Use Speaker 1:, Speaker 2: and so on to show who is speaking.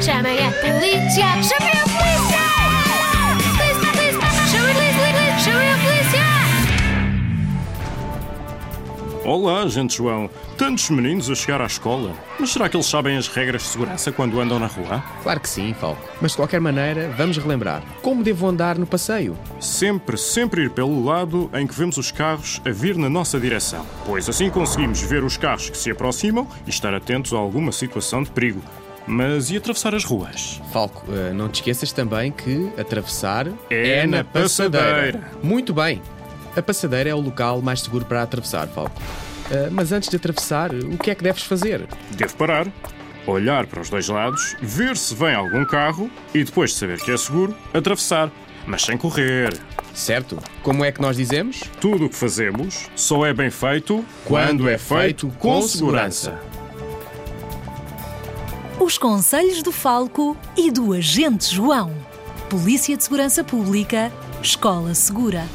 Speaker 1: Chamem a polícia! Chamem a polícia! Polícia, polícia! Chamem a polícia! A polícia!
Speaker 2: Olá, gente João. Tantos meninos a chegar à escola. Mas será que eles sabem as regras de segurança quando andam na rua?
Speaker 3: Claro que sim, Falco. Mas de qualquer maneira, vamos relembrar. Como devo andar no passeio?
Speaker 2: Sempre, sempre ir pelo lado em que vemos os carros a vir na nossa direção. Pois assim conseguimos ver os carros que se aproximam e estar atentos a alguma situação de perigo. Mas e atravessar as ruas?
Speaker 3: Falco, eh, não te esqueças também que atravessar
Speaker 2: É na passadeira.
Speaker 3: Muito bem. A passadeira é o local mais seguro para atravessar, Falco. Eh, mas antes de atravessar, o que é que deves fazer?
Speaker 2: Devo parar, olhar para os dois lados, ver se vem algum carro e depois de saber que é seguro, atravessar. Mas sem correr.
Speaker 3: Certo? Como é que nós dizemos?
Speaker 2: Tudo o que fazemos só é bem feito quando é feito com segurança.
Speaker 4: Os Conselhos do Falco e do Agente João. Polícia de Segurança Pública, Escola Segura.